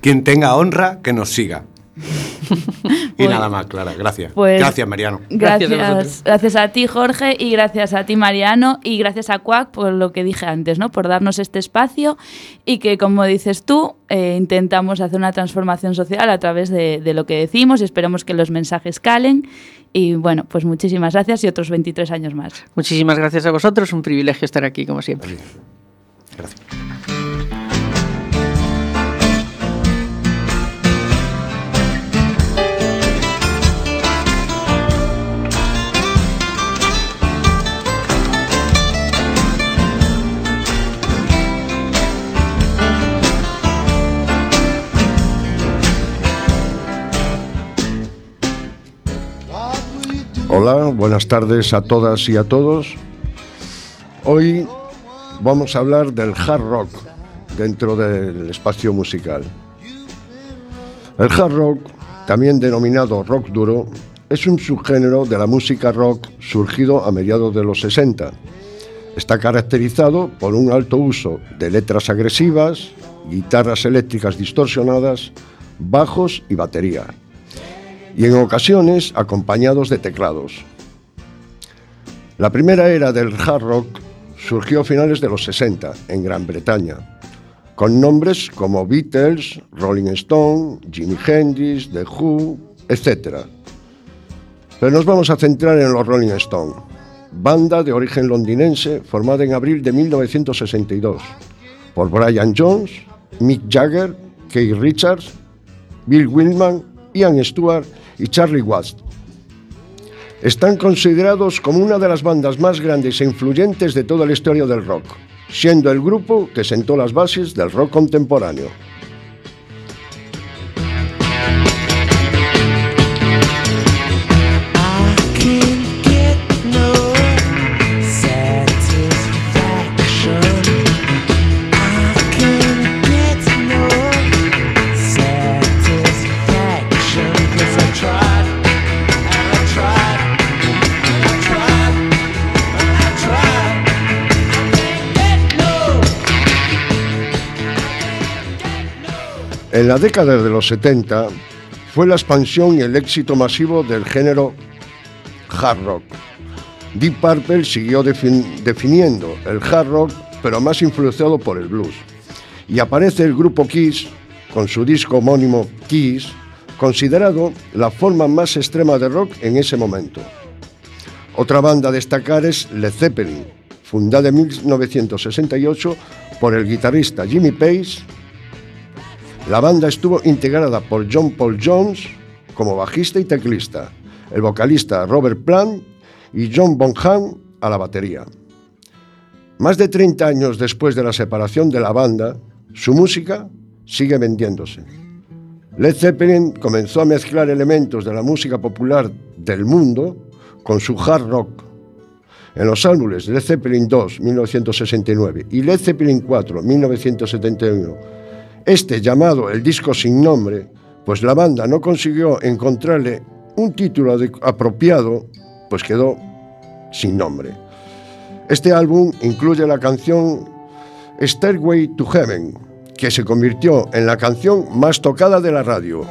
[SPEAKER 8] Quien tenga honra, que nos siga. (laughs) y
[SPEAKER 2] Pues-
[SPEAKER 8] nada más, Clara. Gracias.
[SPEAKER 2] pues-
[SPEAKER 8] gracias, Mariano.
[SPEAKER 2] Gracias,
[SPEAKER 9] Gracias a
[SPEAKER 2] gracias a ti, Jorge, y gracias a ti, Mariano, y gracias a Cuac por lo que dije antes, ¿no? Por darnos este espacio y que, como dices tú, eh, intentamos hacer una transformación social a través de, de lo que decimos y esperamos que los mensajes calen. Y bueno, pues muchísimas gracias y otros 23 años más.
[SPEAKER 9] Muchísimas gracias a vosotros, un privilegio estar aquí como siempre.
[SPEAKER 8] Gracias.
[SPEAKER 3] Hola, buenas tardes a todas y a todos. Hoy vamos a hablar del hard rock dentro del espacio musical. El hard rock, también denominado rock duro, es un subgénero de la música rock surgido a mediados de los 60. Está caracterizado por un alto uso de letras agresivas, guitarras eléctricas distorsionadas, bajos y batería y en ocasiones acompañados de teclados. La primera era del hard rock surgió a finales de los 60 en Gran Bretaña, con nombres como Beatles, Rolling Stone, Jimi Hendrix, The Who, etc. Pero nos vamos a centrar en los Rolling Stone. banda de origen londinense formada en abril de 1962 por Brian Jones, Mick Jagger, Keith Richards, Bill Willman, Ian Stewart y Charlie Watts. Están considerados como una de las bandas más grandes e influyentes de toda la historia del rock, siendo el grupo que sentó las bases del rock contemporáneo. En la década de los 70 fue la expansión y el éxito masivo del género hard rock. Deep Purple siguió defin- definiendo el hard rock, pero más influenciado por el blues. Y aparece el grupo Kiss con su disco homónimo Kiss, considerado la forma más extrema de rock en ese momento. Otra banda a destacar es Led Zeppelin, fundada en 1968 por el guitarrista Jimmy Page la banda estuvo integrada por John Paul Jones como bajista y teclista, el vocalista Robert Plant y John Bonham a la batería. Más de 30 años después de la separación de la banda, su música sigue vendiéndose. Led Zeppelin comenzó a mezclar elementos de la música popular del mundo con su hard rock. En los álbumes Led Zeppelin 2, 1969 y Led Zeppelin 4, 1971, este llamado el disco sin nombre, pues la banda no consiguió encontrarle un título apropiado, pues quedó sin nombre. Este álbum incluye la canción Stairway to Heaven, que se convirtió en la canción más tocada de la radio.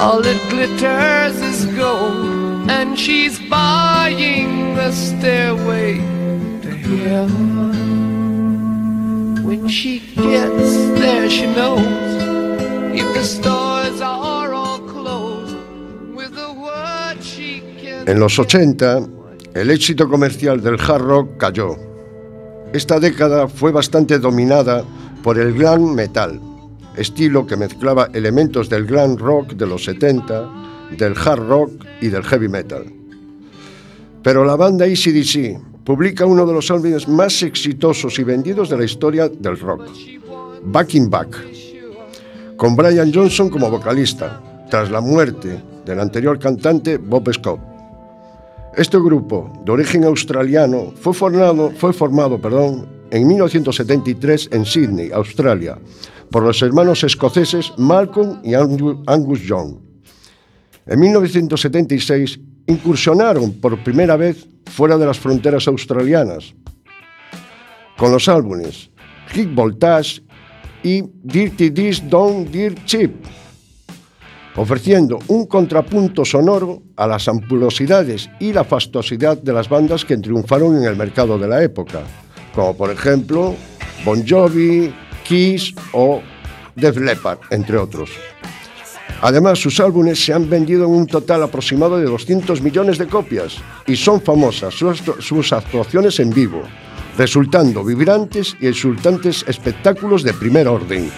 [SPEAKER 10] All that glitters is gold, and she's buying the stairway to heaven. When she gets there, she knows if the stores are all closed, with a word she can.
[SPEAKER 3] En los 80, el éxito comercial del hard rock cayó. Esta década fue bastante dominada por el glam metal, estilo que mezclaba elementos del glam rock de los 70, del hard rock y del heavy metal. Pero la banda ACDC publica uno de los álbumes más exitosos y vendidos de la historia del rock, Back in Back, con Brian Johnson como vocalista, tras la muerte del anterior cantante Bob Scott. Este grupo, de origen australiano, fue formado, en 1973 en Sydney, Australia, por los hermanos escoceses Malcolm y Angu- Angus Young. En 1976 incursionaron por primera vez fuera de las fronteras australianas, con los álbumes Hit Voltage y Dirty This Don't Dirt Cheap, ofreciendo un contrapunto sonoro a las ampulosidades y la fastuosidad de las bandas que triunfaron en el mercado de la época, como por ejemplo Bon Jovi, Kiss o Def Leppard, entre otros. Además, sus álbumes se han vendido en un total aproximado de 200 millones de copias y son famosas sus, actuaciones en vivo, resultando vibrantes y exultantes espectáculos de primer orden.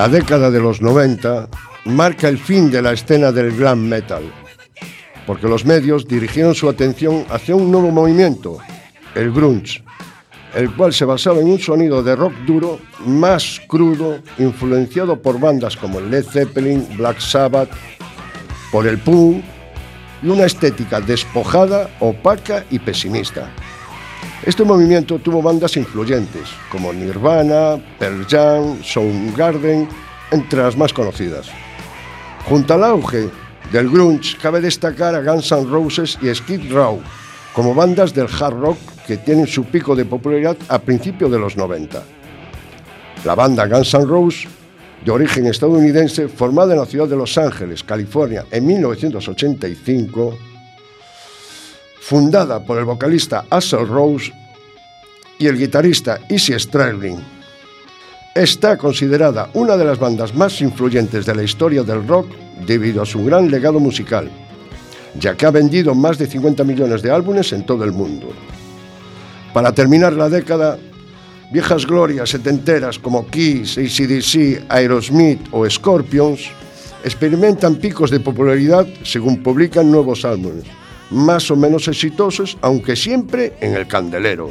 [SPEAKER 3] La década de los 90 marca el fin de la escena del glam metal, porque los medios dirigieron su atención hacia un nuevo movimiento, el grunge, el cual se basaba en un sonido de rock duro más crudo, influenciado por bandas como Led Zeppelin, Black Sabbath, por el punk y una estética despojada, opaca y pesimista. Este movimiento tuvo bandas influyentes como Nirvana, Pearl Jam, Soundgarden entre las más conocidas. Junto al auge del grunge, cabe destacar a Guns N' Roses y Skid Row como bandas del hard rock que tienen su pico de popularidad a principios de los 90. La banda Guns N' Roses, de origen estadounidense, formada en la ciudad de Los Ángeles, California, en 1985, fundada por el vocalista Axl Rose y el guitarrista Izzy Stradlin, está considerada una de las bandas más influyentes de la historia del rock debido a su gran legado musical, ya que ha vendido más de 50 millones de álbumes en todo el mundo. Para terminar la década, viejas glorias setenteras como Kiss, ACDC, Aerosmith o Scorpions experimentan picos de popularidad según publican nuevos álbumes, más o menos exitosos, aunque siempre en el candelero.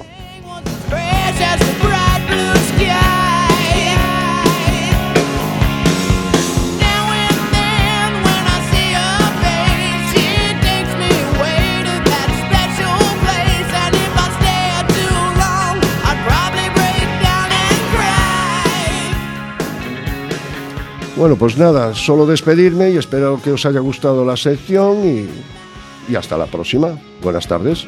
[SPEAKER 3] Bueno, pues nada, solo despedirme y espero que os haya gustado la sección y, y hasta la próxima. Buenas tardes.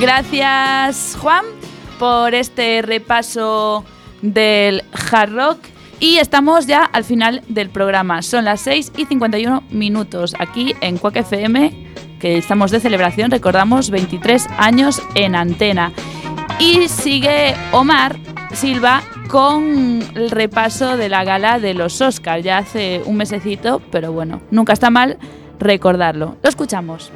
[SPEAKER 2] Gracias, Juan, por este repaso del hard rock. Y estamos ya al final del programa. Son las 6 y 51 minutos aquí en Cuac FM, que estamos de celebración, recordamos 23 años en antena. Y sigue Omar Silva con el repaso de la gala de los Oscars, ya hace un mesecito, pero bueno, nunca está mal recordarlo. Lo escuchamos.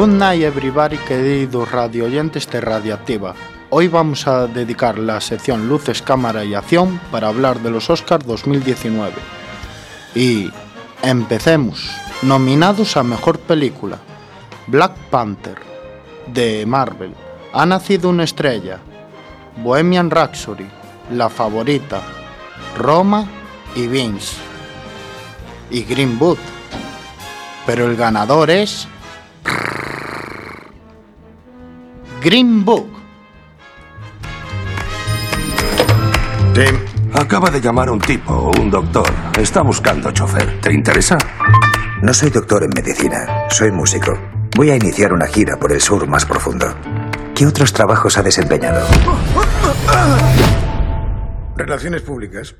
[SPEAKER 11] Good night everybody, queridos radio oyentes de. Hoy vamos a dedicar la sección Luces, Cámara y Acción para hablar de los Oscars 2019. Y empecemos. Nominados a Mejor Película. Black Panther, de Marvel. Ha nacido una estrella. Bohemian Rhapsody, La Favorita. Roma y Vince. Y Green Book. Pero el ganador es... Green Book.
[SPEAKER 12] Tim, acaba de llamar un tipo, un doctor. Está buscando chofer. ¿Te interesa?
[SPEAKER 13] No soy doctor en medicina, soy músico. Voy a iniciar una gira por el sur más profundo. ¿Qué otros trabajos ha desempeñado?
[SPEAKER 14] Relaciones públicas.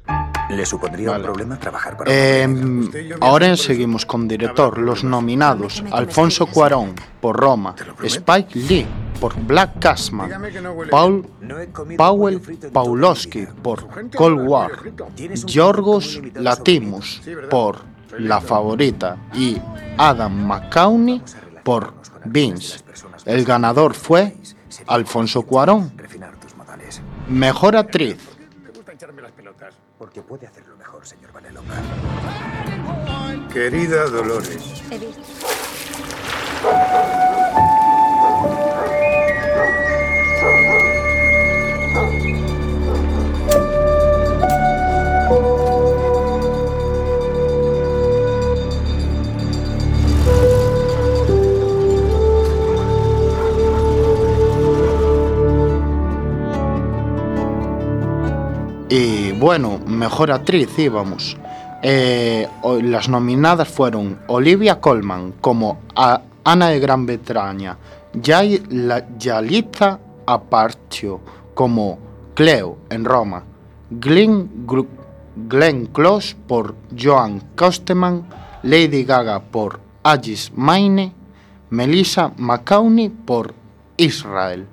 [SPEAKER 13] ¿Le supondría un problema trabajar para
[SPEAKER 11] Em, ahora seguimos con director. Los nominados: Alfonso Cuarón por Roma, Spike Lee por Black Casman, Paul Powell Paulowski por Cold War, Yorgos Latimus por La Favorita y Adam McCawney por Vince. El ganador fue Alfonso Cuarón. Mejor actriz.
[SPEAKER 13] Porque puede hacerlo mejor, señor Vanellope.
[SPEAKER 14] Querida Dolores.
[SPEAKER 11] Mejor actriz íbamos. Eh, las nominadas fueron Olivia Colman como Ana de Gran Bretaña, Yalitza Aparicio como Cleo en Roma, Glenn, Glenn Close por Joan Kosteman, Lady Gaga por Agis Maine, Melissa McCawney por Israel.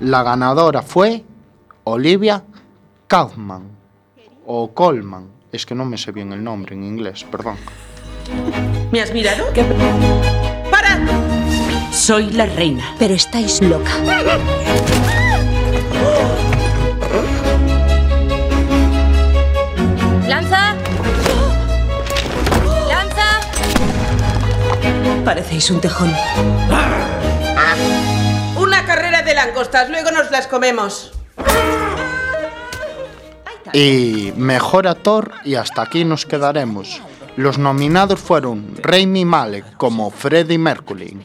[SPEAKER 11] La ganadora fue Olivia Kaufman o Colman. Es que no me sé bien el nombre en inglés, perdón.
[SPEAKER 15] ¿Me has mirado? ¡Para! Soy la reina.
[SPEAKER 16] Pero estáis loca.
[SPEAKER 17] ¡Lanza! ¡Lanza!
[SPEAKER 15] Parecéis un tejón. Una carrera de langostas, luego nos las comemos.
[SPEAKER 11] Y mejor actor y hasta aquí nos quedaremos. Los nominados fueron Rami Malek como Freddie Mercury,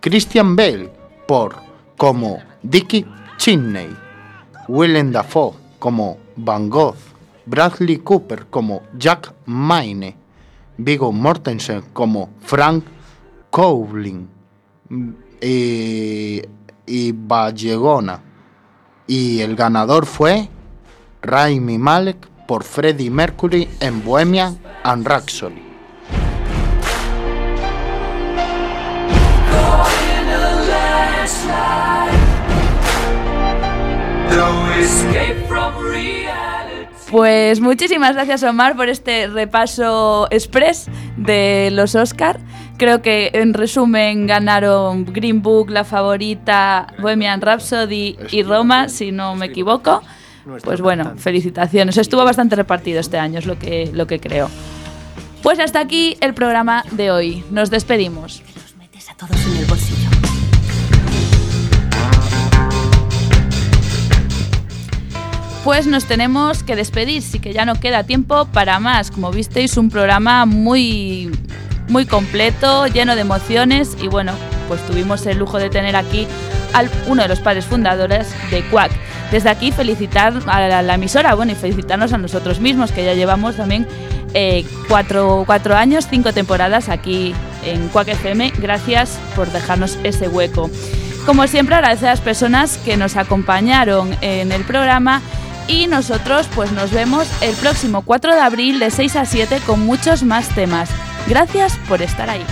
[SPEAKER 11] Christian Bale por como Dickie Cheney, Willem Dafoe como Van Gogh, Bradley Cooper como Jack Maine, Viggo Mortensen como Frank Cowling y, y Vallegona. Y el ganador fue Raimi Malek por Freddie Mercury en Bohemian and Rhapsody.
[SPEAKER 2] Pues muchísimas gracias Omar por este repaso express de los Oscar. Creo que en resumen ganaron Green Book, La Favorita, Bohemian Rhapsody y Roma, si no me equivoco. Pues bueno, felicitaciones. Estuvo bastante repartido este año, es lo que, lo que creo. Pues hasta aquí el programa de hoy. Nos despedimos.
[SPEAKER 15] Todos en el bolsillo.
[SPEAKER 2] Pues nos tenemos que despedir, sí que ya no queda tiempo para más. Como visteis, un programa muy, muy completo, lleno de emociones y bueno, pues tuvimos el lujo de tener aquí a uno de los padres fundadores de Quack. Desde aquí felicitar a la, emisora, bueno, y felicitarnos a nosotros mismos, que ya llevamos también eh, cuatro, cuatro años, cinco temporadas aquí en Quack FM. Gracias por dejarnos ese hueco. Como siempre, agradecer a las personas que nos acompañaron en el programa y nosotros pues nos vemos el próximo 4 de abril de 6 a 7 con muchos más temas. Gracias por estar ahí.